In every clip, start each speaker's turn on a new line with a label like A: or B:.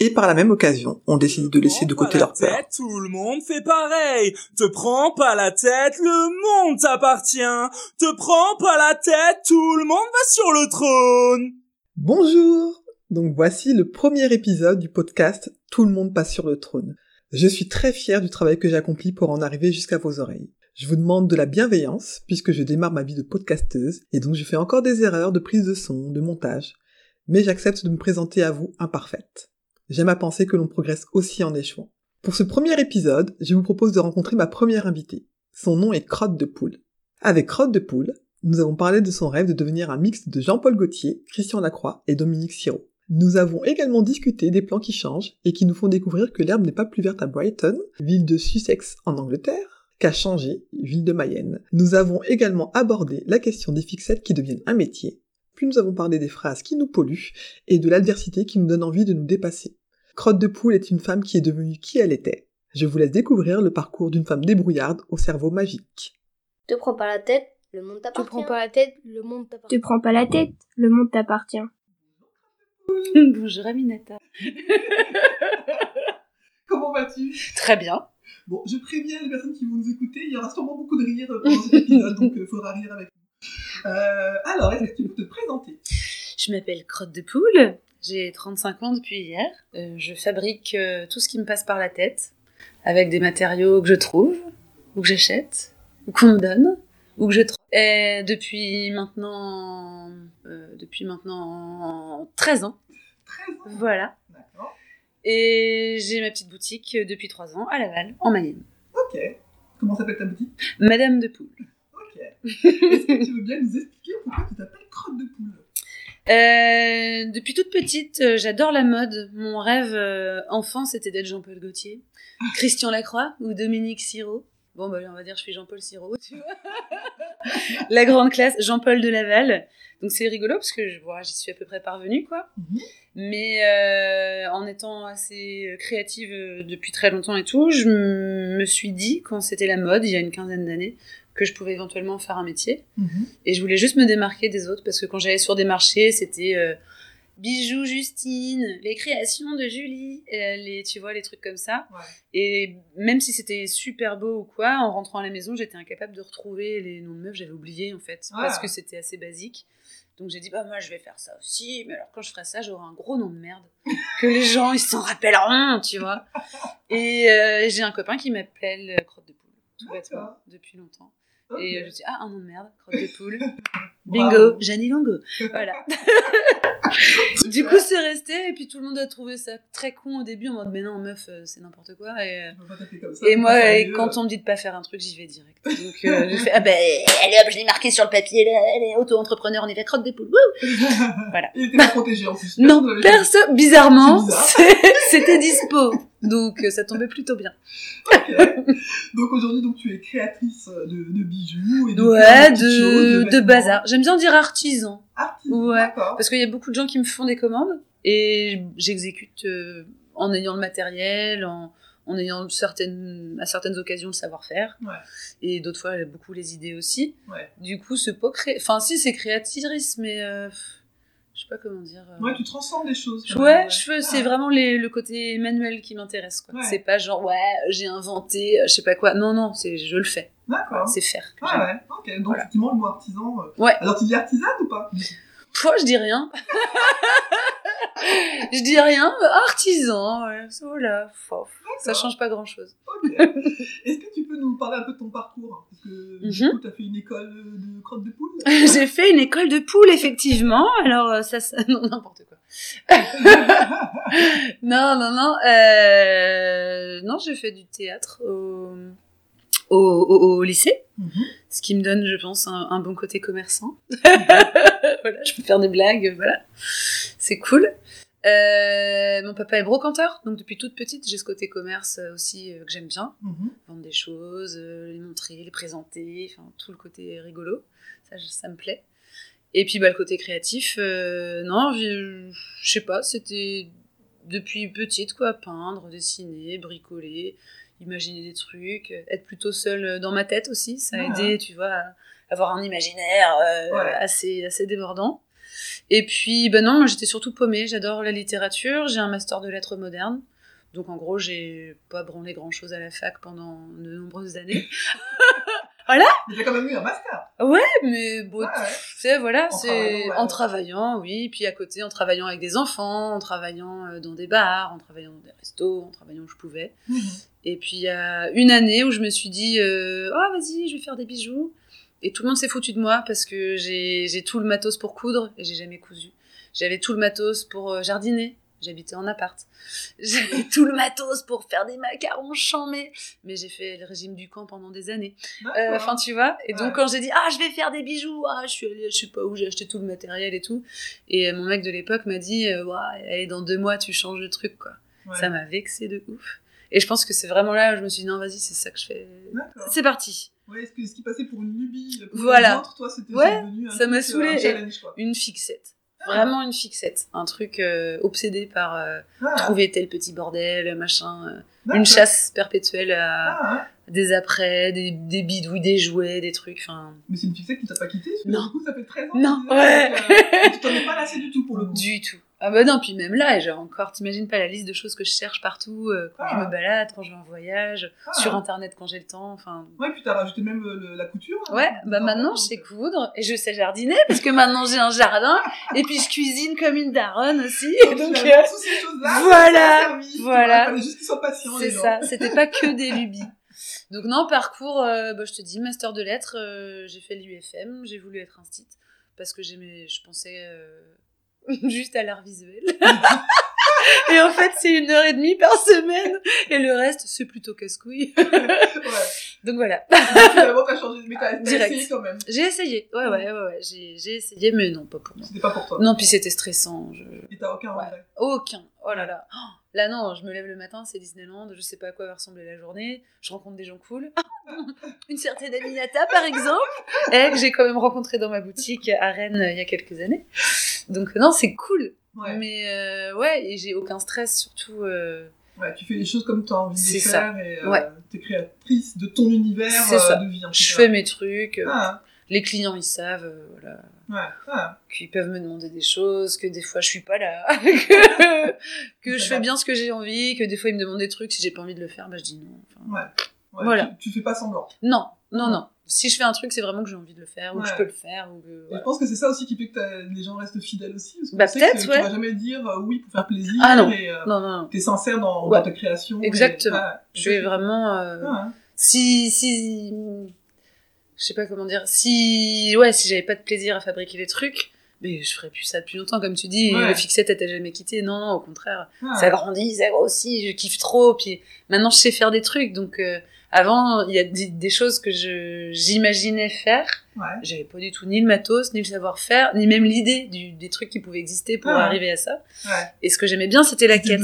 A: Et par la même occasion, on décide de laisser de côté leur peur.
B: Tête, tout le monde fait pareil. Te prends pas la tête, le monde t'appartient. Te prends pas la tête, tout le monde va sur le trône.
A: Bonjour Donc voici le premier épisode du podcast Tout le monde passe sur le trône. Je suis très fier du travail que j'ai accompli pour en arriver jusqu'à vos oreilles. Je vous demande de la bienveillance puisque je démarre ma vie de podcasteuse et donc je fais encore des erreurs de prise de son, de montage. Mais j'accepte de me présenter à vous imparfaite. J'aime à penser que l'on progresse aussi en échouant. Pour ce premier épisode, je vous propose de rencontrer ma première invitée. Son nom est Crotte de Poule. Avec Crotte de Poule, nous avons parlé de son rêve de devenir un mix de Jean-Paul Gaultier, Christian Lacroix et Dominique Sirot. Nous avons également discuté des plans qui changent et qui nous font découvrir que l'herbe n'est pas plus verte à Brighton, ville de Sussex en Angleterre, qu'à Changé, ville de Mayenne. Nous avons également abordé la question des fixettes qui deviennent un métier. Puis nous avons parlé des phrases qui nous polluent et de l'adversité qui nous donne envie de nous dépasser. Crotte de Poule est une femme qui est devenue qui elle était. Je vous laisse découvrir le parcours d'une femme débrouillarde au cerveau magique.
C: Te prends pas la tête, le monde
D: Te
C: t'appartient.
D: prends pas la tête, le monde t'appartient.
E: Te prends pas la tête, le monde t'appartient.
F: Bonjour Aminata.
A: Comment vas-tu?
F: Très bien.
A: Bon, je préviens les personnes qui vont nous écouter, il y aura sûrement beaucoup de rire pendant cet épisode, donc il faudra rire avec nous. Euh, alors, est-ce que tu peux te présenter?
F: Je m'appelle Crotte de Poule. J'ai 35 ans depuis hier. Euh, je fabrique euh, tout ce qui me passe par la tête avec des matériaux que je trouve, ou que j'achète, ou qu'on me donne, ou que je trouve. Et depuis maintenant, euh, depuis maintenant 13 ans.
A: 13 ans
F: Voilà.
A: D'accord.
F: Et j'ai ma petite boutique depuis 3 ans à Laval, en Mayenne.
A: Ok. Comment s'appelle ta boutique?
F: Madame de Poule.
A: Ok. Est-ce que tu veux bien nous expliquer pourquoi tu t'appelles Crotte de Poule?
F: Euh, depuis toute petite, euh, j'adore la mode. Mon rêve euh, enfant, c'était d'être Jean-Paul Gaultier, Christian Lacroix ou Dominique Sirot. Bon, bah, on va dire je suis Jean-Paul Sirot, tu vois. la grande classe, Jean-Paul de Laval. Donc c'est rigolo parce que je vois, j'y suis à peu près parvenue, quoi.
A: Mhm.
F: Mais en étant assez créative depuis très longtemps et tout, je me suis dit, quand c'était la mode, il y a une quinzaine d'années, que je pouvais éventuellement faire un métier.
A: Mhm.
F: Et je voulais juste me démarquer des autres parce que quand j'allais sur des marchés, c'était euh, bijoux Justine, les créations de Julie, euh, les, tu vois, les trucs comme ça.
A: Ouais.
F: Et même si c'était super beau ou quoi, en rentrant à la maison, j'étais incapable de retrouver les noms de meufs, j'avais oublié en fait,
A: Ah.
F: parce que c'était assez basique. Donc j'ai dit, bah moi je vais faire ça aussi, mais alors quand je ferai ça, j'aurai un gros nom de merde, que les gens ils s'en rappelleront, tu vois. Et euh, j'ai un copain qui m'appelle euh, Crotte de Poule, tout bêtement, depuis longtemps. Et je me suis dit, ah, un nom de merde, crotte de poule. Bingo, Jeannie Longo. Voilà. du coup, c'est resté, et puis tout le monde a trouvé ça très con au début, en mode, mais non, meuf, euh, c'est n'importe quoi. Et, euh,
A: Je comme ça,
F: et moi, quand on me dit de pas faire un truc, j'y vais direct. Donc, euh, j'ai fait, ah ben, allez hop, je l'ai marqué sur le papier, là, elle est auto-entrepreneur, on est fait crotte de poule. Wouh Voilà.
A: Il était pas protégé en plus.
F: non,
A: Personne
F: bizarrement, c'était dispo. Donc, euh, ça tombait plutôt bien.
A: Ok. Donc aujourd'hui, donc tu es créatrice de, de bijoux et de
F: Ouais, de, de
A: vêtements.
F: bazar. J'aime bien dire artisan.
A: Artiste,
F: Ouais.
A: d'accord.
F: Parce qu'il y a beaucoup de gens qui me font des commandes et j'exécute euh, en ayant le matériel, en, en ayant certaines, à certaines occasions le savoir-faire.
A: Ouais.
F: Et d'autres fois, beaucoup les idées aussi.
A: Ouais.
F: Du coup, c'est pas cré... Enfin, si, c'est créatrice, mais euh, je sais pas comment dire. euh.
A: Ouais, tu transformes des choses.
F: Ouais, je fais, c'est
A: Ah.
F: vraiment les, le côté manuel qui m'intéresse. quoi.
A: Ouais.
F: C'est pas genre, ouais, j'ai inventé, euh, je sais pas quoi. Non, non, c'est je le fais.
A: D'accord.
F: C'est faire.
A: Ah ouais, ok. Donc
F: Voilà.
A: effectivement, le mot artisan. euh,
F: Ouais.
A: Alors tu dis artisane ou pas?
F: Je dis rien. je dis rien. Artisan, ouais. Voilà. Fof. Ça change pas grand chose.
A: Ok. Est-ce que tu peux nous parler un peu de ton parcours? Parce que du
F: Mhm.
A: tu as fait une école de crotte de poule?
F: J'ai fait une école de poule, effectivement. Alors, euh, ça, ça non, n'importe quoi. non, non, non. Euh... Non, j'ai fait du théâtre au, au, au, au lycée.
A: Mhm.
F: Ce qui me donne, je pense, un, un bon côté commerçant. voilà, je peux faire des blagues, voilà. C'est cool. Euh, mon papa est brocanteur, donc depuis toute petite, j'ai ce côté commerce euh, aussi euh, que j'aime bien.
A: Mhm.
F: Vendre des choses, euh, les montrer, les présenter, enfin tout le côté rigolo, ça, ça me plaît. Et puis bah, le côté créatif, non, je je sais pas, c'était depuis petite quoi, peindre, dessiner, bricoler, imaginer des trucs, être plutôt seule dans ma tête aussi, ça a
A: Ah.
F: aidé, tu vois, à avoir un imaginaire euh,
A: Ouais.
F: assez, assez débordant. Et puis, ben non, moi j'étais surtout paumée, j'adore la littérature, j'ai un master de lettres modernes. Donc en gros, j'ai pas branlé grand chose à la fac pendant de nombreuses années.
A: Mais t'as quand même eu un master.
F: Ouais, mais bon,
A: ouais.
F: tu sais, voilà,
A: En
F: c'est en travaillant, oui, puis à côté, en travaillant avec des enfants, en travaillant euh, dans des bars, en travaillant dans des restos, en travaillant où je pouvais.
A: Mhm.
F: Et puis il y a une année où je me suis dit, euh, oh vas-y, je vais faire des bijoux. Et tout le monde s'est foutu de moi parce que j'ai j'ai tout le matos pour coudre et j'ai jamais cousu. J'avais tout le matos pour euh, jardiner. J'habitais en appart. J'avais tout le matos pour faire des macarons chamés. Mais j'ai fait le régime du camp pendant des années. Euh. Enfin, tu vois. Et donc,
A: Ouais.
F: quand j'ai dit, ah, je vais faire des bijoux, ah, je suis allée, je sais pas où, j'ai acheté tout le matériel et tout. Et euh, mon mec de l'époque m'a dit, euh, Ouais, allez, dans deux mois, tu changes de truc, quoi.
A: Ouais.
F: Ça m'a vexé de ouf. Et je pense que c'est vraiment là où je me suis dit, non, vas-y, c'est ça que je fais. C'est parti.
A: Ouais, ce, qui passait pour une lubie, pour
F: Voilà.
A: les autres, toi, c'était
F: Ouais, ça m'a saoulé.
A: un.
F: Une fixette. Vraiment une fixette. Un truc euh, obsédé par euh,
A: Ah,
F: trouver tel petit bordel, machin. euh, une chasse perpétuelle à
A: Ah, ouais.
F: des après, des, des bidouilles, des jouets, des trucs. Enfin,
A: Mais c'est une fixette qui t'a pas quitté parce que
F: Non.
A: Du coup, ça fait 13 ans.
F: Non, ouais.
A: euh, tu t'en es pas lassé du tout pour le coup.
F: Du tout. Ah bah non, puis même là, j'ai encore, t'imagines pas la liste de choses que je cherche partout, euh, quand
A: Ah.
F: je me balade, quand je vais en voyage,
A: Ah.
F: sur internet quand j'ai le temps, enfin...
A: Ouais, puis t'as rajouté même euh, le- la couture. hein,
F: Ouais, bah maintenant je sais
A: euh,
F: coudre, et je sais jardiner, parce que maintenant j'ai un jardin, et puis je cuisine comme une daronne aussi, et
A: donc,
F: euh,
A: toutes ces choses-là,
F: voilà, voilà.
A: Fallait juste qu'ils soient patients.
F: C'est ça, c'était pas que des lubies. Donc non, parcours, euh, bah, je te dis, master de lettres, euh, j'ai fait l'UFM, j'ai voulu être instit, parce que j'aimais, je pensais euh, juste à l'art visuel. et en fait, c'est une heure et demie par semaine, et le reste, c'est plutôt casse-couille.
A: Ouais.
F: Donc voilà.
A: Finalement, t'as changé, mais t'as t'as essayé quand même.
F: J'ai essayé, ouais, ouais, ouais, ouais, j'ai j'ai essayé, mais non, pas pour moi.
A: C'était pas pour toi.
F: Non, puis c'était stressant. Je...
A: Et t'as aucun
F: Ouais.
A: regret.
F: Aucun. Oh là là. Oh, Là, non, je me lève le matin, c'est Disneyland, je sais pas à quoi va ressembler la journée, je rencontre des gens cool. Une certaine Aminata, par exemple, et que j'ai quand même rencontré dans ma boutique à Rennes euh, il y a quelques années. Donc, non, c'est cool.
A: Ouais.
F: Mais euh, ouais, et j'ai aucun stress, surtout. euh,
A: Ouais, tu fais les choses comme t'as envie de les faire et euh,
F: Ouais.
A: t'es créatrice de ton univers euh,
F: ça.
A: de vie. en
F: je fais mes trucs, euh,
A: Ah,
F: les clients ils savent, euh, voilà,
A: ouais, ah.
F: qu'ils peuvent me demander des choses, que des fois je suis pas là, que, que je fais bien ce que j'ai envie, que des fois ils me demandent des trucs, si j'ai pas envie de le faire, bah je dis non. Enfin, Voilà.
A: Tu, tu fais pas semblant.
F: Non, non, non. Si je fais un truc, c'est vraiment que j'ai envie de le faire, ou que je peux le faire, ou que.
A: Et
F: voilà.
A: je pense que c'est ça aussi qui fait que t'as- les gens restent fidèles aussi. Parce que
F: Bah,
A: tu sais
F: peut-être,
A: que
F: ouais.
A: Tu vas jamais dire euh, oui pour faire plaisir.
F: Ah, non.
A: Et, euh,
F: Non, non, non.
A: T'es sincère dans,
F: Ouais.
A: dans ta création. et-
F: Exactement.
A: ah,
F: Je vais vraiment. euh,
A: ah,
F: Si. si je sais pas comment dire. Si. Ouais, si j'avais pas de plaisir à fabriquer des trucs. Mais je ferais plus ça depuis longtemps, comme tu dis. Le fixette, elle t'a jamais quitté. Non, non, au contraire.
A: ah.
F: Ça grandit, ça grossit, je kiffe trop. Puis maintenant, je sais faire des trucs. Donc, avant, il y a des, des choses que je j'imaginais faire.
A: Ouais.
F: J'avais pas du tout ni le matos, ni le savoir-faire, ni même l'idée des trucs qui pouvaient exister pour
A: Ah.
F: arriver à ça.
A: Ouais.
F: Et ce que j'aimais bien, c'était la quête.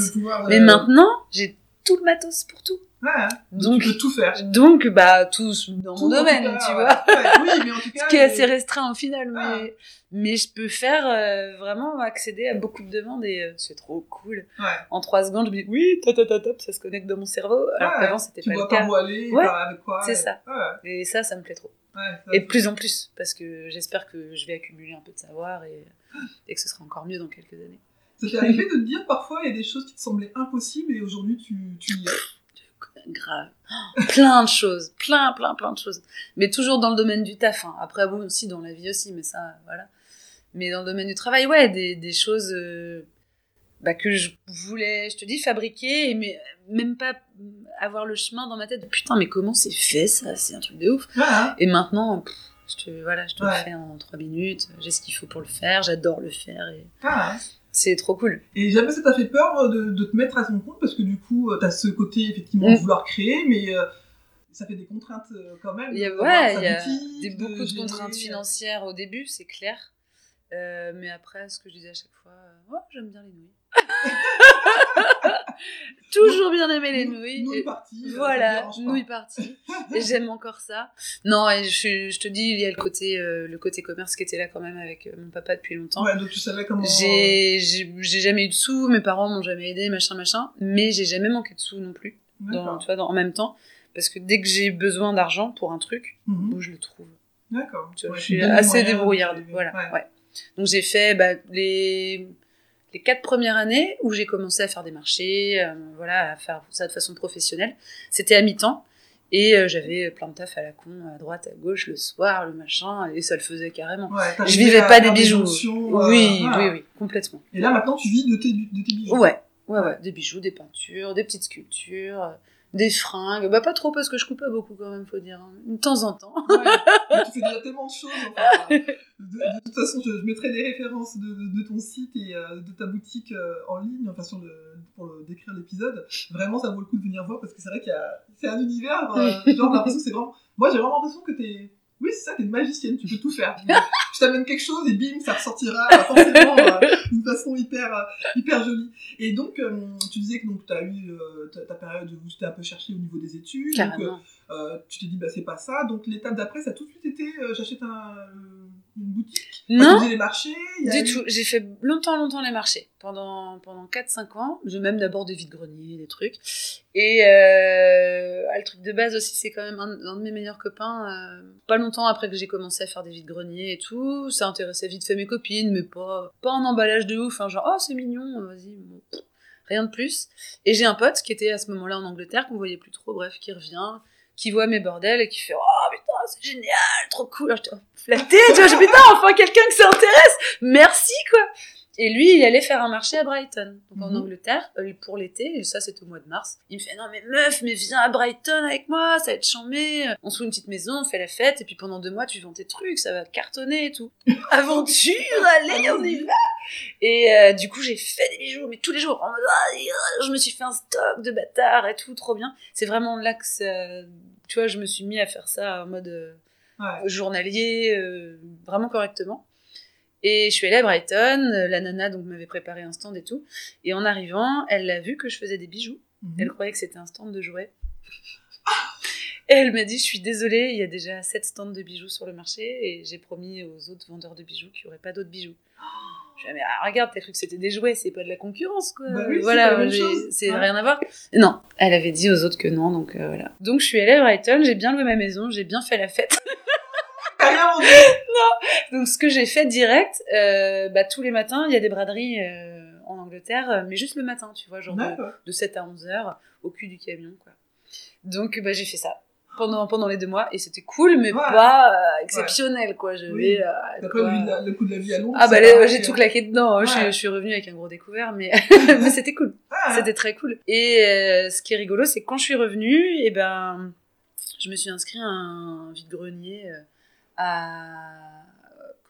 F: Mais
A: euh,
F: maintenant, j'ai tout le matos pour tout.
A: ouais, hein.
F: Donc,
A: tu peux tout faire.
F: donc bah, tout dans
A: Tout,
F: mon domaine,
A: cas,
F: tu vois.
A: Ouais, oui, mais en tout cas.
F: Ce qui est assez restreint au final,
A: Ah.
F: mais, mais je peux faire euh, vraiment accéder à beaucoup de demandes et euh, c'est trop cool.
A: Ouais.
F: En trois secondes, je me dis oui, ta ta ta top, ça se connecte dans mon cerveau, alors qu'avant c'était pas le cas.
A: aller, avec quoi.
F: c'est
A: et-
F: ça. Et ça, ça me plaît trop. Et de plus en plus, parce que j'espère que je vais accumuler un peu de savoir et, et que ce sera encore mieux dans quelques années.
A: Ça t'est arrivé de te dire parfois il y a des choses qui te semblaient impossibles et aujourd'hui tu, tu y es.
F: Grave. Oh, plein de choses, plein, plein, plein de choses. Mais toujours dans le domaine du taf. hein. Après, bon, aussi dans la vie aussi, mais ça, voilà. Mais dans le domaine du travail, ouais, des, des choses euh, bah, que je voulais, je te dis, fabriquer, et mais même pas avoir le chemin dans ma tête. Putain, mais comment c'est fait ça? C'est un truc de ouf.
A: Hein.
F: Et maintenant, pff, je te, voilà, je te
A: Ouais.
F: le fais en trois minutes. J'ai ce qu'il faut pour le faire. J'adore le faire. Et
A: Ah, hein.
F: C'est trop cool.
A: Et jamais ça t'a fait peur de, de te mettre à ton compte parce que du coup euh, t'as ce côté effectivement de
F: Mm.
A: vouloir créer mais euh, ça fait des contraintes euh, quand même.
F: Il y a,
A: d'avoir
F: ouais,
A: sa
F: il y a
A: boutique,
F: des,
A: de
F: beaucoup de contraintes financières au début, c'est clair. Euh, mais après, ce que je disais à chaque fois, euh, ouais, j'aime bien les nouilles. Toujours bien aimé les nouilles.
A: Nouilles
F: Et-
A: parties. euh,
F: voilà, nouilles parties. et j'aime encore ça. Non, et je, je te dis, il y a le côté, euh, le côté commerce qui était là quand même avec mon papa depuis longtemps.
A: Ouais, donc tu savais comment.
F: J'ai, j'ai, j'ai jamais eu de sous, mes parents m'ont jamais aidé, machin, machin, mais j'ai jamais manqué de sous non plus, dans, tu vois, dans, en même temps, parce que dès que j'ai besoin d'argent pour un truc,
A: Mhm.
F: où je le trouve.
A: D'accord. Ouais,
F: je suis assez débrouillarde,
A: de-
F: voilà,
A: ouais.
F: ouais. Donc j'ai fait bah, les les quatre premières années où j'ai commencé à faire des marchés, euh, voilà, à faire ça de façon professionnelle. C'était à mi-temps et euh, j'avais plein de taf à la con, à droite, à gauche, le soir, le machin, et ça le faisait carrément.
A: Ouais,
F: Je vivais pas des bijoux.
A: euh,
F: oui,
A: voilà.
F: oui, oui, complètement.
A: Et là, maintenant, tu vis de tes, de tes bijoux.
F: Ouais, ouais, ouais, des bijoux, des peintures, des petites sculptures, des fringues. Bah pas trop parce que je coupe pas beaucoup quand même, faut dire. hein. De temps en temps.
A: Ouais. Tu fais déjà tellement de choses. enfin, de, de toute façon, je, je mettrai des références de, de- de ton site et euh, de ta boutique euh, en ligne, enfin sur le, pour le- décrire l'épisode. Vraiment, ça vaut le coup de venir voir parce que c'est vrai qu'il y a, c'est un univers. euh, genre, l'impression que c'est vraiment. Moi, j'ai vraiment l'impression que t'es. Oui, c'est ça, t'es une magicienne, tu peux tout faire. Je t'amène quelque chose et bim, ça ressortira euh, forcément euh, d'une façon hyper, euh, hyper jolie. Et donc, tu disais que donc, tu as eu ta, période où tu t'es un peu cherché au niveau des études. Donc, tu t'es dit, bah, c'est pas ça. Donc, l'étape d'après, ça a tout de suite été, j'achète un, une boutique?
F: Non,
A: les marchés. il y a
F: du
A: eu-
F: tout. J'ai fait longtemps, longtemps les marchés. Pendant, pendant 4-5 ans. J'ai même d'abord des vides-greniers, des trucs. Et euh, ah, le truc de base aussi, c'est quand même un, un de mes meilleurs copains. euh, pas longtemps après que j'ai commencé à faire des vides-greniers et tout, ça intéressait vite fait mes copines, mais pas, pas un emballage de ouf. Hein, genre, oh, c'est mignon, vas-y. bon, pff, rien de plus. Et j'ai un pote qui était à ce moment-là en Angleterre, qu'on voyait plus trop, bref, qui revient, qui voit mes bordels et qui fait Oh putain, c'est génial, trop cool. Alors, j'étais oh, flatté, tu vois, je dis putain, enfin quelqu'un qui s'intéresse, merci quoi. Et lui, il allait faire un marché à Brighton, donc en
A: Mhm.
F: Angleterre, euh, pour l'été, et ça c'était au mois de mars. Il me fait non mais meuf, mais viens à Brighton avec moi, ça va être chambé. On se loue une petite maison, on fait la fête, et puis pendant deux mois tu vends tes trucs, ça va cartonner et tout. Aventure, allez, on y va. Et euh, du coup j'ai fait des bijoux, mais tous les jours, en mode, Ah, je me suis fait un stock de bâtards et tout, trop bien. C'est vraiment que ça, tu vois, je me suis mis à faire ça en mode euh,
A: Ouais.
F: journalier, euh, vraiment correctement. Et je suis allée à Brighton, euh, la nana donc m'avait préparé un stand et tout. Et en arrivant, elle a vu que je faisais des bijoux.
A: Mhm.
F: Elle croyait que c'était un stand de jouets. Et elle m'a dit, je suis désolée, il y a déjà sept stands de bijoux sur le marché et j'ai promis aux autres vendeurs de bijoux qu'il n'y aurait pas d'autres bijoux. Je dit, mais ah, regarde, t'as cru que c'était des jouets, c'est pas de la concurrence, quoi.
A: Bah oui,
F: voilà, c'est
A: Ouais.
F: rien à voir. Non, elle avait dit aux autres que non, donc euh, voilà. Donc je suis allée à Brighton, j'ai bien loué ma maison, j'ai bien fait la fête.
A: Vendu
F: Donc ce que j'ai fait direct, euh, bah, tous les matins, il y a des braderies euh, en Angleterre, mais juste le matin, tu vois, genre de, de 7 à 11 heures, au cul du camion, quoi. Donc bah, j'ai fait ça pendant, pendant les deux mois, et c'était cool, mais
A: Ouais.
F: pas euh, exceptionnel, quoi. Je
A: Oui.
F: vais, euh, quoi.
A: pas vu la- le coup de la vie à Londres
F: Ah bah j'ai tout claqué dedans, hein. je, suis-
A: Ouais.
F: je suis revenue avec un gros découvert, mais, mais c'était cool. C'était très cool. Et euh, ce qui est rigolo, c'est quand je suis revenue, et ben, je me suis inscrite à un vide-grenier euh, à.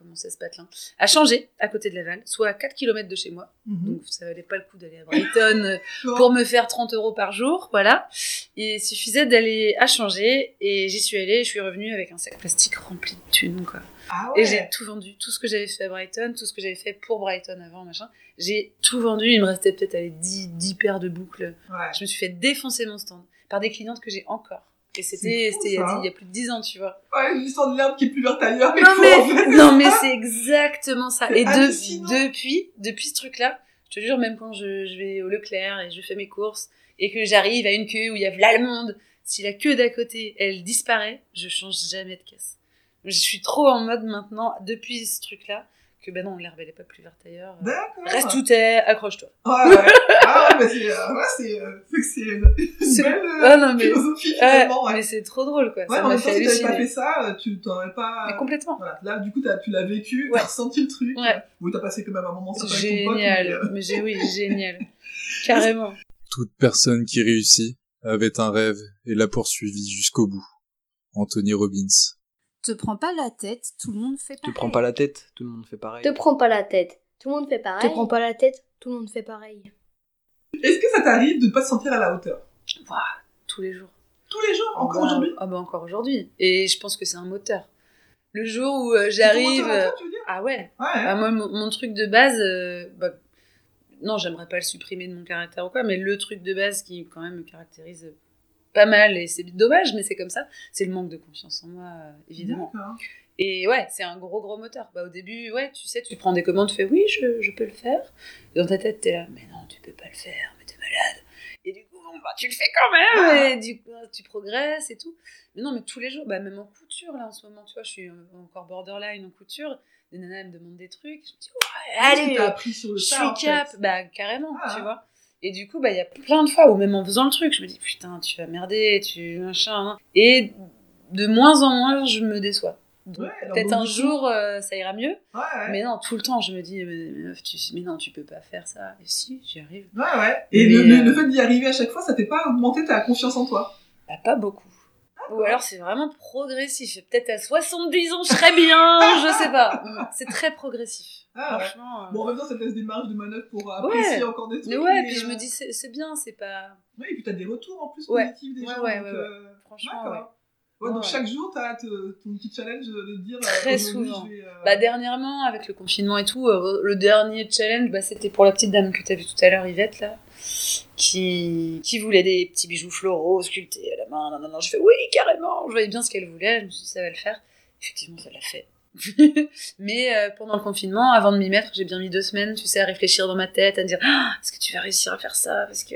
F: Comment ça se patelin À changer, à côté de Laval, soit à 4 km de chez moi.
A: mhm.
F: Donc ça valait pas le coup d'aller à Brighton euh, pour me faire 30 euros par jour, voilà. Il suffisait d'aller à changer et j'y suis allée, je suis revenue avec un sac plastique rempli de thunes, quoi.
A: Ah ouais.
F: Et j'ai tout vendu, tout ce que j'avais fait à Brighton, tout ce que j'avais fait pour Brighton avant, machin. J'ai tout vendu, il me restait peut-être allez, 10, 10 paires de boucles.
A: Ouais.
F: Je me suis fait défoncer mon stand par des clientes que j'ai encore. Et c'était il, y a plus de 10 ans, tu vois.
A: Ouais, l'histoire de l'herbe qui est plus verte ailleurs.
F: Non
A: en
F: mais,
A: fait.
F: non mais c'est exactement ça. Et de- depuis, depuis ce truc-là, je te jure, même quand je, je vais au Leclerc et je fais mes courses et que j'arrive à une queue où il y a v'là le monde, si la queue d'à côté, elle disparaît, je change jamais de caisse. Je suis trop en mode maintenant, depuis ce truc-là, que ben non, l'herbe elle est pas plus verte ailleurs.
A: D'accord.
F: Reste tout est, accroche-toi.
A: Ouais, ouais. Ah ouais, mais c'est, euh, ouais, c'est, euh, c'est, que c'est une, belle euh,
F: Ah non mais,
A: philosophie
F: ouais,
A: finalement. Ouais,
F: mais c'est trop drôle quoi.
A: ouais
F: ça
A: mais en même temps,
F: fait
A: si t'avais pas fait ça, euh, tu t'aurais pas.
F: Mais complètement.
A: Voilà, là, du coup, t'as, tu l'as vécu,
F: Ouais.
A: t'as ressenti le truc.
F: Ouais.
A: Oui, t'as passé quand même un moment sympa avec ton pote.
F: Génial.
A: mais, euh,
F: Mais j'ai oui, génial. Carrément.
G: Toute personne qui réussit avait un rêve et l'a poursuivi jusqu'au bout. Anthony Robbins.
H: Te prends pas la tête, tout le monde fait
I: Te
H: pareil.
I: prends pas la tête, tout le monde fait pareil.
C: Te prends pas la tête. Tout le monde fait pareil. Te prends pas la tête. Tout le monde fait pareil.
A: Est-ce que ça t'arrive de ne pas te sentir à la hauteur?
F: Ouah, tous les jours.
A: Tous les jours, encore
F: bah,
A: aujourd'hui?
F: Ah bah encore aujourd'hui. Et je pense que c'est un moteur. Le jour où euh, j'arrive. Ah ouais.
A: Ouais.
F: Ah, moi, mon, mon truc de base, euh, bah, non, j'aimerais pas le supprimer de mon caractère ou quoi, mais le truc de base qui, quand même, me caractérise pas mal, et c'est dommage, mais c'est comme ça, c'est le manque de confiance en moi, euh, évidemment. Et ouais, c'est un gros, gros moteur. Bah, au début, ouais, tu sais, tu prends des commandes, tu fais oui, je, je peux le faire. Et dans ta tête, t'es là, mais non, tu peux pas le faire, mais t'es malade. Et du coup, bon, bah, tu le fais quand même, et du coup, tu progresses et tout. Mais non, mais tous les jours, bah, même en couture, là, en ce moment, tu vois, je suis encore borderline en couture. Des nanas, elles me demandent des trucs. Je me dis, ouais,
A: que
F: allez, je suis cap. Bah, carrément,
A: Ah.
F: tu vois. Et du coup, bah, il y a plein de fois où même en faisant le truc, je me dis, putain, tu vas merder, tu machin. hein. Et de moins en moins, je me déçois.
A: Ouais,
F: Peut-être un jour, euh, ça ira mieux.
A: Ouais, ouais.
F: Mais non, tout le temps, je me dis, mais, tu, mais non, tu peux pas faire ça. Et si, j'y arrive.
A: Ouais, ouais. Et
F: Mais,
A: le-
F: euh,
A: le fait d'y arriver à chaque fois, ça fait pas augmenter ta confiance en toi
F: Bah, pas beaucoup. Ou alors c'est vraiment progressif. Peut-être à 70 ans, je serais bien, je sais pas. C'est très progressif.
A: Ah.
F: Franchement. euh,
A: Bon, en même temps, ça te laisse des marges de manœuvre pour apprécier encore des trucs.
F: Mais ouais,
A: mais,
F: puis je
A: euh,
F: me dis, c'est bien, c'est pas.
A: Ouais, et puis t'as des retours en plus
F: Ouais.
A: positifs des gens.
F: ouais,
A: donc,
F: ouais, ouais.
A: euh,
F: Franchement, ouais.
A: Ouais, donc
F: Ouais.
A: chaque jour, t'as te- ton petit challenge de dire. euh,
F: Très souvent.
A: vais, euh,
F: Bah, dernièrement, avec le confinement et tout, euh, le dernier challenge, bah, c'était pour la petite dame que t'as vu tout à l'heure, Yvette, là, qui, qui voulait des petits bijoux floraux sculptés à la main. Non, non, non, je fais oui, carrément. Je voyais bien ce qu'elle voulait, je me suis dit, ça va le faire. Effectivement, ça l'a fait. Mais euh, pendant le confinement, avant de m'y mettre, j'ai bien mis deux semaines, tu sais, à réfléchir dans ma tête, à me dire, ah, est-ce que tu vas réussir à faire ça? Parce que.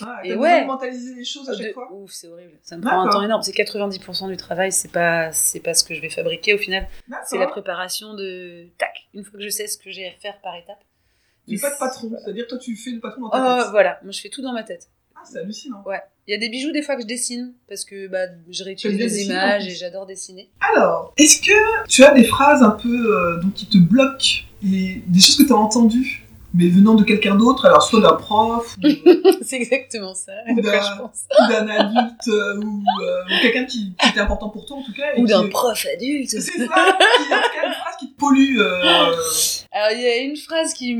A: Ah,
F: Et ouais.
A: de mentaliser les choses à chaque
F: De
A: fois?
F: ouf, c'est horrible. Ça me prend un temps énorme. C'est 90% du travail, c'est pas, c'est pas ce que je vais fabriquer au final. C'est la préparation de tac, une fois que je sais ce que j'ai à faire par étape.
A: Tu pas de patron, c'est-à-dire toi tu fais le patron dans
F: Oh,
A: ta tête.
F: voilà, moi je fais tout dans ma tête.
A: C'est hallucinant.
F: Ouais. Il y a des bijoux des fois que je dessine parce que bah, je réutilise des images et j'adore dessiner.
A: Alors, est-ce que tu as des phrases un peu euh, donc, qui te bloquent et des choses que tu as entendues, mais venant de quelqu'un d'autre, alors soit d'un prof de-
F: c'est exactement ça,
A: Ou d'un- adulte euh, ou, euh, ou quelqu'un qui, qui était important pour toi en tout cas.
F: Ou d'un prof adulte.
A: C'est ça, en tout cas, une phrase qui te pollue. euh,
F: Alors il y a une phrase qui,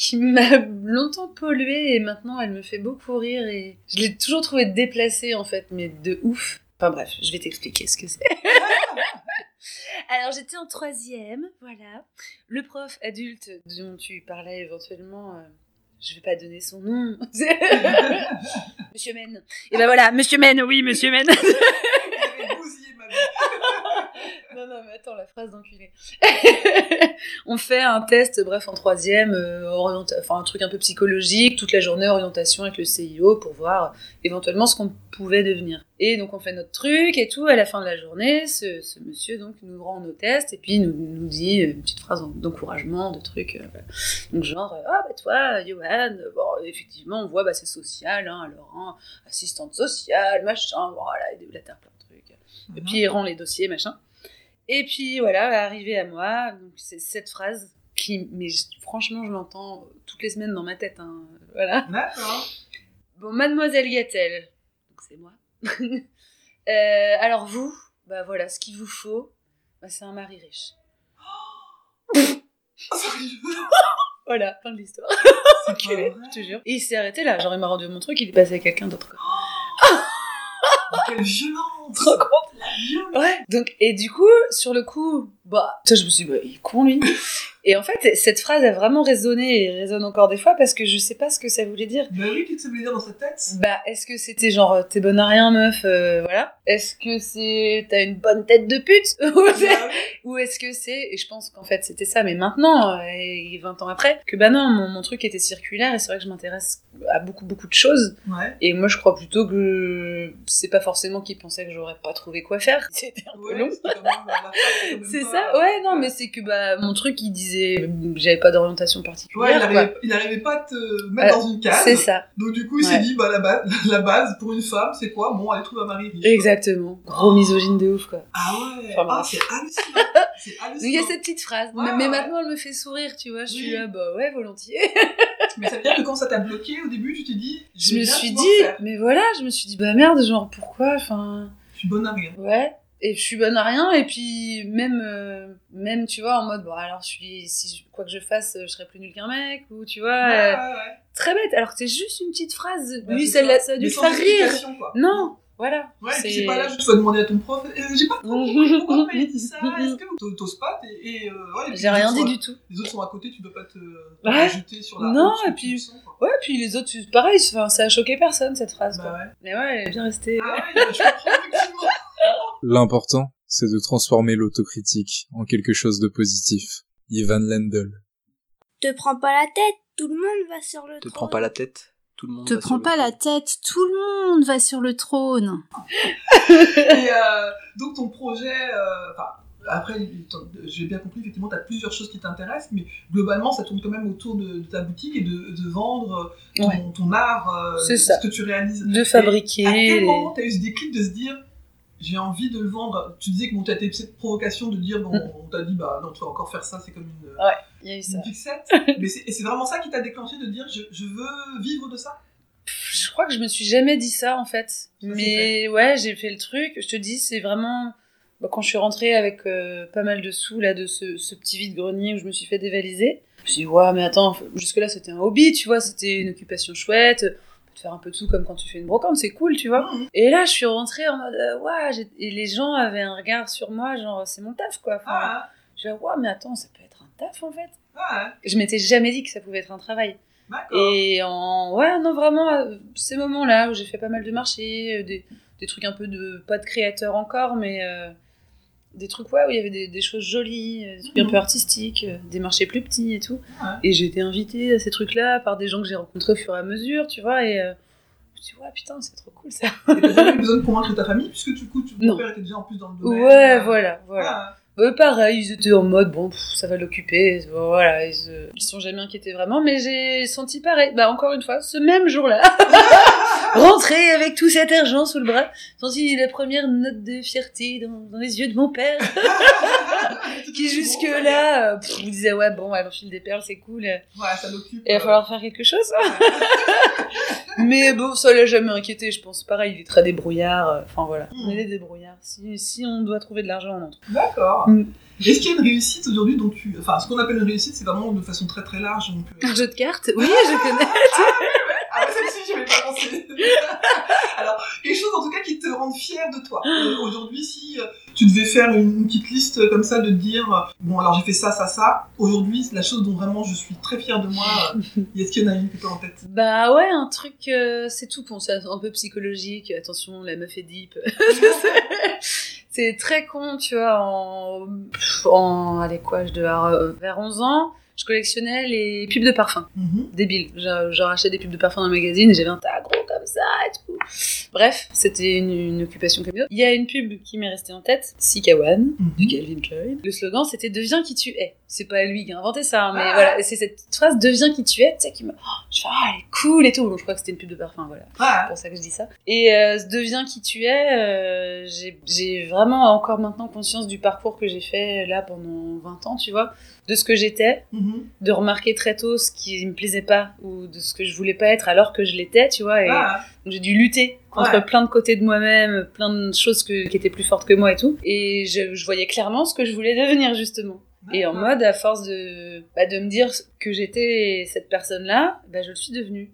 F: qui m'a longtemps polluée et maintenant elle me fait beaucoup rire et je l'ai toujours trouvée déplacée en fait, mais de ouf. Enfin bref, je vais t'expliquer ce que c'est. Alors j'étais en troisième, voilà. Le prof adulte dont tu parlais éventuellement, euh, je vais pas donner son nom. Monsieur Men. Et ben voilà, Monsieur Men, oui, Monsieur Men.
A: j'avais bousillé ma vie.
F: Attends, la phrase d'enculé. on fait un test, bref, en troisième, euh, enfin un truc un peu psychologique, toute la journée orientation avec le CIO pour voir euh, éventuellement ce qu'on pouvait devenir. Et donc on fait notre truc et tout, à la fin de la journée, ce, monsieur donc nous rend nos tests et puis nous, nous dit une petite phrase d'encouragement, de trucs. euh, genre, euh, ah bah toi, Johan, euh, bon, effectivement, on voit, bah c'est social, hein, alors, hein, assistante sociale, machin, voilà, là t'as plein de trucs. Et puis il rend les dossiers, machin. Et puis voilà, arrivé à moi, donc c'est cette phrase qui, mais franchement, je l'entends toutes les semaines dans ma tête. hein, Voilà.
A: D'accord.
F: Bon, Mademoiselle Gattel, donc c'est moi. Euh, alors vous, bah voilà, ce qu'il vous faut, bah, c'est un mari riche. Voilà, fin de l'histoire.
A: C'est
F: je te jure. Et il s'est arrêté là, genre il m'a rendu mon truc, il est passé à quelqu'un d'autre. quoi.
A: Quelle violence
F: Trop Ouais. Donc, et du coup, sur le coup, bah, toi, je me suis dit, bah, il est con, lui. Et en fait, cette phrase a vraiment résonné et résonne encore des fois parce que je sais pas ce que ça voulait dire.
A: Bah oui, qu'est-ce que ça voulait dire dans sa tête?
F: Bah, est-ce que c'était genre, euh, t'es bonne à rien, meuf, euh, voilà. Est-ce que c'est, t'as une bonne tête de pute?
A: Bah oui.
F: Ou est-ce que c'est, et je pense qu'en fait c'était ça, mais maintenant, euh, et 20 ans après, que bah non, mon, mon truc était circulaire et c'est vrai que je m'intéresse à beaucoup, beaucoup de choses.
A: Ouais.
F: Et moi, je crois plutôt que c'est pas forcément qu'ils pensaient que j'aurais pas trouvé quoi faire. C'était un peu
A: Ouais,
F: long.
A: c'est
F: ça Ouais, non, mais c'est que bah, mon truc, il disait j'avais pas d'orientation
A: Ouais,
F: particulière.
A: arrivait, il arrivait pas à te mettre
F: Euh,
A: dans une case.
F: C'est ça,
A: Donc du coup, il s'est
F: Ouais.
A: dit, bah la base, la base pour une femme, c'est quoi? Bon, elle trouve un mari riche.
F: exactement. Gros misogyne de ouf, quoi.
A: Ah ouais.
F: Enfin,
A: ah, c'est hallucinant.
F: Donc il y a cette petite phrase.
A: Ouais,
F: mais
A: ouais.
F: maintenant, elle me fait sourire, tu vois. Je suis
A: Oui.
F: là, bah ouais, volontiers.
A: Mais ça veut dire que quand ça t'a bloqué au début, tu t'es dit,
F: Je me suis dit, mais voilà, je me suis dit, bah merde, genre pourquoi Enfin,
A: je suis bonne à rien.
F: ouais. Et je suis bonne à rien. Et puis, même, euh, même tu vois, en mode, bon, alors, je suis, si je- quoi que je fasse, je serais plus nulle qu'un mec, ou tu vois.
A: Ouais,
F: euh,
A: ouais, ouais.
F: très bête, alors que c'est juste une petite phrase. Lui, ça, l'a- ça a dû faire rire.
A: quoi.
F: Non, Voilà.
A: Ouais, et puis
F: C'est-
A: pas là, tu vas demander à ton prof, euh, j'ai pas compris pourquoi il dit ça, est-ce que t'os- t'oses pas, et, et, euh, ouais, et
F: J'ai rien dit
A: sont-
F: du tout.
A: Les autres sont à côté, tu dois pas te, te
F: Ouais.
A: rajouter sur la
F: Non,
A: honte,
F: et puis-
A: sens.
F: Ouais, puis les autres, pareil, ça a choqué personne cette phrase.
A: Bah
F: quoi.
A: ouais.
F: Mais ouais, elle est bien restée.
A: Ah ouais, je comprends effectivement.
G: L'important, c'est de transformer l'autocritique en quelque chose de positif. Ivan Lendl.
E: Te prends pas la tête, tout le monde va sur le
I: Te
E: trône.
I: prends pas la tête, tout le monde
H: Te
I: va sur
H: prends
I: le
H: pas la
I: trône.
H: tête, tout le monde va sur le trône.
A: Et euh, donc ton projet, euh, enfin, après, j'ai bien compris, effectivement, tu as plusieurs choses qui t'intéressent, mais globalement, ça tourne quand même autour de, de ta boutique et de, de vendre ton,
F: Ouais.
A: ton art, euh, ce que tu réalises.
F: De
A: Et
F: fabriquer.
A: À quel moment tu as eu ce déclic de se dire, j'ai envie de le vendre Tu disais que bon, tu as été cette provocation de dire, bon,
F: Mm.
A: on t'a dit, bah non, tu vas encore faire ça, c'est comme une,
F: Ouais, il y a eu ça.
A: une fixette. mais c'est et c'est vraiment ça qui t'a déclenché de dire, je, je veux vivre de ça?
F: Je crois que je me suis jamais dit ça en fait. Mais ouais, j'ai fait le truc. Je te dis, c'est vraiment bah, quand je suis rentrée avec euh, pas mal de sous là de ce, ce petit vide grenier où je me suis fait dévaliser. Je me suis dit ouais, mais attends, jusque là c'était un hobby, tu vois, c'était une occupation chouette. Te faire un peu de sous comme quand tu fais une brocante, c'est cool, tu vois. Et là, je suis rentrée en mode euh, ouais, j'ai- et les gens avaient un regard sur moi, genre c'est mon taf quoi. Enfin,
A: Ah,
F: Je dis ouais, mais attends, ça peut être un taf en fait.
A: ah,
F: Je m'étais jamais dit que ça pouvait être un travail. Et en ouais non vraiment euh, ces moments-là où j'ai fait pas mal de marchés, euh, des, des trucs un peu de pas de créateur encore, mais euh, des trucs ouais où il y avait des, des choses jolies, euh, des trucs un
A: Mhm.
F: peu artistiques, euh, des marchés plus petits et tout.
A: Ouais.
F: Et j'ai été invitée à ces trucs-là par des gens que j'ai rencontrés au fur et à mesure, tu vois. Et euh, je me suis dit ouais putain c'est trop cool ça.
A: Et t'as jamais eu besoin de convaincre ta famille, puisque du coup, tu, ton père était déjà en plus dans le domaine.
F: Ouais
A: euh,
F: voilà voilà.
A: ah,
F: Eux, pareil, ils étaient en mode, bon, pff, ça va l'occuper, voilà, ils, se- ils sont jamais inquiétés vraiment, mais j'ai senti pareil, bah encore une fois, ce même jour-là, rentrer avec tout cet argent sous le bras, senti la première note de fierté dans, dans les yeux de mon père, qui jusque-là, euh, me disait, ouais, bon, elle enfile des perles, c'est cool, et
A: Ouais, ça l'occupe.
F: il va
A: euh,
F: falloir faire quelque chose. mais bon, ça l'a jamais inquiété, je pense, pareil, il est très débrouillard, euh, enfin voilà, on
A: Mm.
F: est des débrouillards, si, si on doit trouver de l'argent, on en trouve.
A: D'accord.
F: Mm.
A: Est-ce qu'il y a une réussite aujourd'hui dont tu. Enfin, ce qu'on appelle une réussite, c'est vraiment de façon très très large. Donc, euh,
F: Un jeu de cartes? Oui, je connais.
A: Ah, ouais, celle-ci, j'y avais pas pensé. Alors, quelque chose en tout cas qui te rende fier de toi. Euh, aujourd'hui, si euh, tu devais faire une, une petite liste comme ça de dire bon, alors j'ai fait ça, ça, ça. Aujourd'hui, c'est la chose dont vraiment je suis très fière de moi. euh, Est-ce qu'il y en a une que tu as en tête?
F: Bah ouais, un truc, euh, c'est tout con, c'est un peu psychologique. Attention, la meuf est deep. c'est très con, tu vois. En, en allez quoi, je devais avoir euh, vers 11 ans, je collectionnais les pubs de parfum.
A: Mhm.
F: Débile. Genre, genre achetais des pubs de parfum dans le magazine et j'avais un tas gros comme ça et tout. Bref, c'était une, une occupation comme ça. Il y a une pub qui m'est restée en tête, Sikawan, du
A: Mhm.
F: Calvin Klein. Le slogan, c'était Deviens qui tu es. C'est pas lui qui a inventé ça, hein, mais
A: Ah.
F: voilà. C'est cette phrase Deviens qui tu es, tu sais, qui me. Oh, je fais, ah, elle est cool et tout. Je crois que c'était une pub de parfum, voilà. C'est
A: Ouais.
F: pour ça que je dis ça. Et euh, Deviens qui tu es, euh, j'ai- j'ai vraiment encore maintenant conscience du parcours que j'ai fait là pendant 20 ans, tu vois, de ce que j'étais,
A: Mhm.
F: de remarquer très tôt ce qui me plaisait pas ou de ce que je voulais pas être alors que je l'étais, tu vois. Et
A: Ah,
F: j'ai dû lutter contre
A: Ouais.
F: plein de côtés de moi-même, plein de choses que- qui étaient plus fortes que moi et tout. Et je, je voyais clairement ce que je voulais devenir justement. Et en mode, à force de, bah, de me dire que j'étais cette personne-là, bah, je le suis devenue.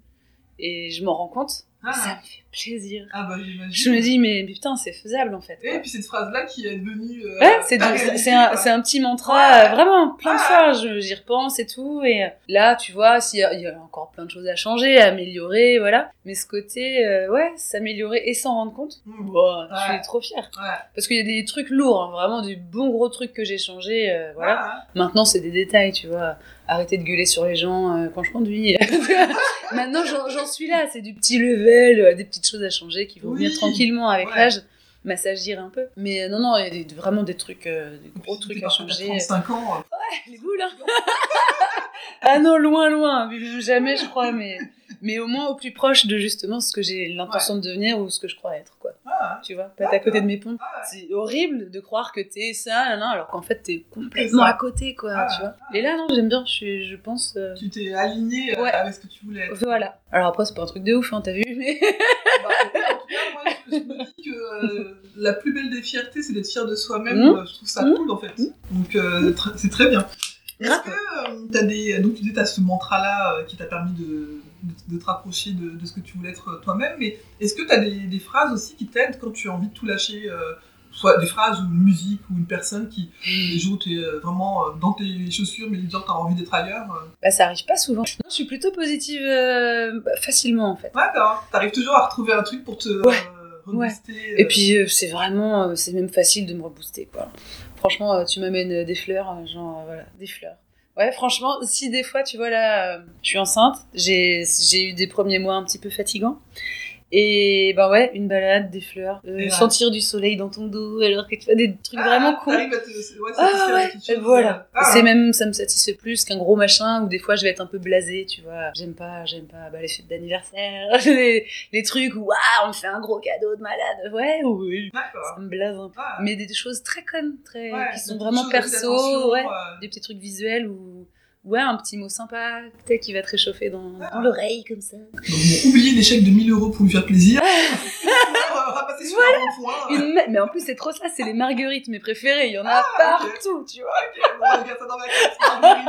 F: Et je m'en rends compte,
A: Ah.
F: ça me fait plaisir.
A: Ah bah j'imagine.
F: Je me dis, mais putain, c'est faisable en fait.
A: Et puis cette phrase-là qui est devenue. euh,
F: Ouais, c'est du- un, un petit mantra,
A: Ouais.
F: euh, vraiment, plein de fois, j'y repense et tout, et euh, là, tu vois, s'il y y a encore plein de choses à changer, à améliorer, voilà, mais ce côté, euh, ouais, s'améliorer et s'en rendre compte, bon, je suis trop fière.
A: Ouais.
F: Parce qu'il y a des trucs lourds, hein, vraiment des bons gros trucs que j'ai changés, euh, voilà. Maintenant, c'est des détails, tu vois. Arrêter de gueuler sur les gens quand je conduis. Maintenant, j'en suis là. C'est du petit level, des petites choses à changer qui vont
A: Oui.
F: venir tranquillement avec
A: Ouais.
F: l'âge. M'assagir un peu. Mais euh, non, non, il y a des- vraiment des trucs, euh, des gros trucs à changer.
A: 35 ans. euh,
F: Les boules, hein. ah non, loin, loin. Jamais, je crois, mais, mais au moins au plus proche de justement ce que j'ai l'intention de devenir ou ce que je crois être, quoi. Tu vois, pas à côté de mes pompes. C'est horrible de croire que t'es ça, là, là, alors qu'en fait t'es complètement à côté, quoi,
A: Ah,
F: tu vois. Et là, non, j'aime bien, je, je pense... euh,
A: tu t'es aligné euh,
F: Ouais.
A: avec ce que tu voulais être.
F: Voilà. Alors après, c'est pas un truc de ouf, hein, t'as vu, mais...
A: Bah, en tout cas, moi, je, je me dis que euh, la plus belle des fiertés, c'est d'être fier de soi-même. Euh, Je trouve ça
F: Mhm.
A: cool, en fait. Donc, euh, tr- c'est très bien. Est-ce que euh, des... Donc, tu t'as ce mantra-là euh, qui t'a permis de, de, te rapprocher de, ce que tu voulais être toi-même. Mais est-ce que tu as des, phrases aussi qui t'aident quand tu as envie de tout lâcher soit des phrases ou une musique ou une personne qui, les jours tu es vraiment dans tes chaussures, mais les jours tu as envie d'être ailleurs
F: Bah, ça arrive pas souvent. Non, je suis plutôt positive bah, facilement en fait.
A: D'accord. Tu arrives toujours à retrouver un truc pour te.
F: Ouais. Ouais. Et puis c'est vraiment, c'est même facile de me rebooster quoi. Franchement, tu m'amènes des fleurs, genre voilà, des fleurs. Ouais, franchement, si des fois, tu vois, là, je suis enceinte, j'ai eu des premiers mois un petit peu fatigants. Et ben ouais, une balade, des fleurs, euh, sentir du soleil dans ton dos alors que tu fais des trucs vraiment
A: ah,
F: cool.
A: Ouais, ah
F: ouais, voilà. Ah, c'est même, ça me satisfait plus qu'un gros machin où des fois je vais être un peu blasée, tu vois. J'aime pas, j'aime pas bah, les fêtes d'anniversaire, les, les, trucs où ah, on me fait un gros cadeau de malade. Ouais, oui. Ça me blase un peu. Ah. Mais des, choses très connes, très, qui sont vraiment perso, ouais. Euh. Des petits trucs visuels où ouais, un petit mot sympa, peut-être qui va te réchauffer dans, dans l'oreille comme ça. Donc,
A: bon, oubliez l'échec de 1000 euros pour lui faire plaisir. Sur voilà. un point.
F: Une... Mais en plus, c'est trop ça, c'est les marguerites, mes préférées. Il y en a ah, partout, tu vois.
A: Ok, bon, on regarde ça dans ma classe, marguerite.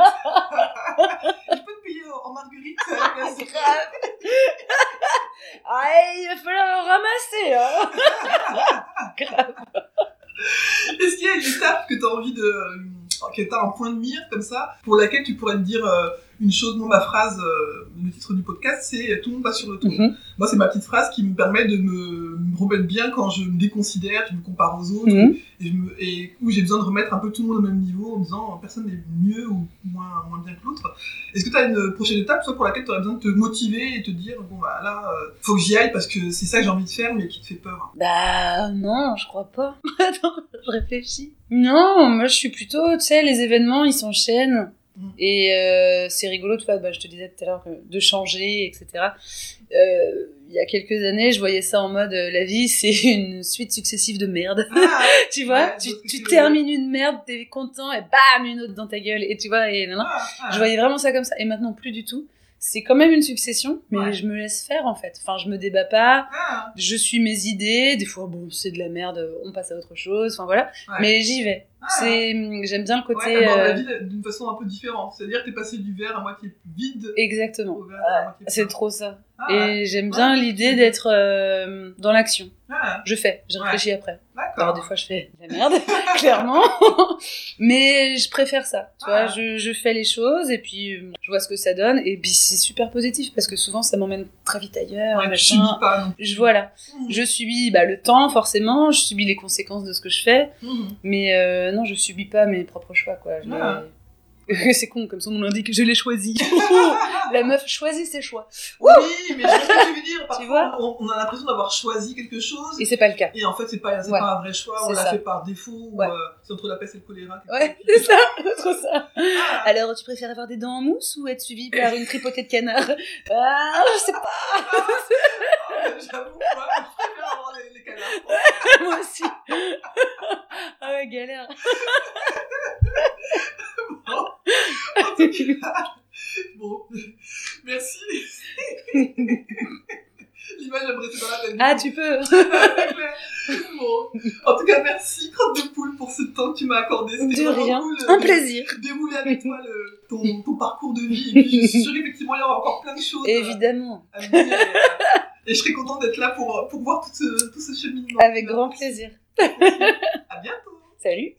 A: Je peux te payer en marguerite
F: Grave. ah, il va falloir en ramasser, hein. Grave.
A: Est-ce qu'il y a une étape que tu as envie de que tu as un point de mire comme ça, pour laquelle tu pourrais te dire euh, une chose, moi ma phrase, euh, le titre du podcast, c'est Tout le monde passe sur le tour. Mhm. Moi, c'est ma petite phrase qui me permet de me, remettre bien quand je me déconsidère, je me compare aux autres, mhm. et, où j'ai besoin de remettre un peu tout le monde au même niveau en disant personne n'est mieux ou moins, moins bien que l'autre. Est-ce que tu as une prochaine étape, soit pour laquelle tu aurais besoin de te motiver et te dire bon, bah là, euh, faut que j'y aille parce que c'est ça que j'ai envie de faire, mais qui te fait peur?
F: Bah, non, je crois pas. Attends, je réfléchis. Non, moi je suis plutôt, tu sais, les événements ils s'enchaînent. Et euh, c'est rigolo, tu vois, bah, je te disais tout à l'heure de changer, etc. Euh, il y a quelques années, je voyais ça en mode euh, la vie, c'est une suite successive de merde. Ah, tu vois, tu, tu termines une merde, t'es content et bam, une autre dans ta gueule. Et tu vois, et non, non. Ah, ah. je voyais vraiment ça comme ça. Et maintenant, plus du tout c'est quand même une succession, mais je me laisse faire en fait. Enfin, je me débat pas, ah. je suis mes idées. Des fois, bon, c'est de la merde, on passe à autre chose. Enfin voilà, mais j'y vais. Ah. C'est, j'aime bien le côté.
A: Ouais, la euh, vie d'une façon un peu différente. C'est-à-dire que t'es passé du verre à moitié vide.
F: Exactement. c'est trop ça. Ah. Et j'aime bien l'idée d'être euh, dans l'action. Je fais, je réfléchis après. Alors des fois je fais de la merde, clairement, mais je préfère ça. Tu vois, je, je, fais les choses et puis euh, je vois ce que ça donne et puis c'est super positif parce que souvent ça m'emmène très vite ailleurs.
A: Ouais, je subis pas.
F: Je voilà, mmh. je subis bah, le temps forcément, je subis les conséquences de ce que je fais, mmh. mais euh, non je subis pas mes propres choix quoi. Je c'est con, comme son nom l'indique, je l'ai choisi. la meuf choisit ses choix.
A: Oui, mais je sais ce que tu veux dire. Parfois, tu vois on, a l'impression d'avoir choisi quelque chose.
F: Et c'est pas le cas.
A: Et en fait, c'est pas, pas un vrai choix, on l'a fait par défaut, ou euh, c'est entre la peste et le choléra.
F: Ouais, c'est ça, trop ça. Ah. Alors, tu préfères avoir des dents en mousse ou être suivi par une tripotée de canard Ah, je sais pas.
A: Ah, j'avoue, moi, je préfère avoir les, les canards.
F: moi aussi. ah ouais, galère.
A: bon. bon, merci. L'image a brûlé dans la tête.
F: Ah, tu peux.
A: bon. En tout cas, merci, Crotte de Poule, pour ce temps que tu m'as accordé.
F: De rien. Cool, Un plaisir.
A: Dérouler avec toi le, ton, ton, parcours de vie. Et puis, je suis sûre qu'effectivement, il y aura encore plein de choses.
F: Évidemment.
A: À mener, et, je serais contente d'être là pour, pour voir tout ce, tout ce cheminement.
F: Avec grand plaisir.
A: à bientôt.
F: Salut.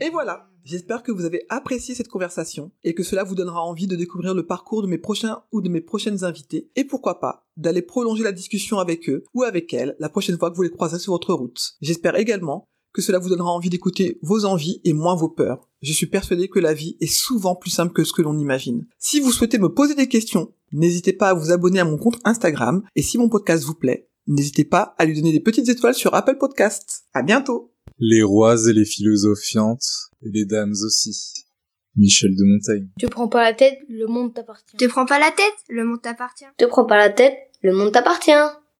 A: Et voilà, j'espère que vous avez apprécié cette conversation et que cela vous donnera envie de découvrir le parcours de mes prochains ou de mes prochaines invités et pourquoi pas d'aller prolonger la discussion avec eux ou avec elles la prochaine fois que vous les croiserez sur votre route. J'espère également que cela vous donnera envie d'écouter vos envies et moins vos peurs. Je suis persuadé que la vie est souvent plus simple que ce que l'on imagine. Si vous souhaitez me poser des questions, n'hésitez pas à vous abonner à mon compte Instagram et si mon podcast vous plaît, n'hésitez pas à lui donner des petites étoiles sur Apple Podcasts. À bientôt!
G: Les rois et les philosophiantes, et les dames aussi. Michel de Montaigne.
C: Tu prends pas la tête, le monde t'appartient.
E: Tu prends pas la tête, le monde t'appartient.
C: Te prends pas la tête, le monde t'appartient.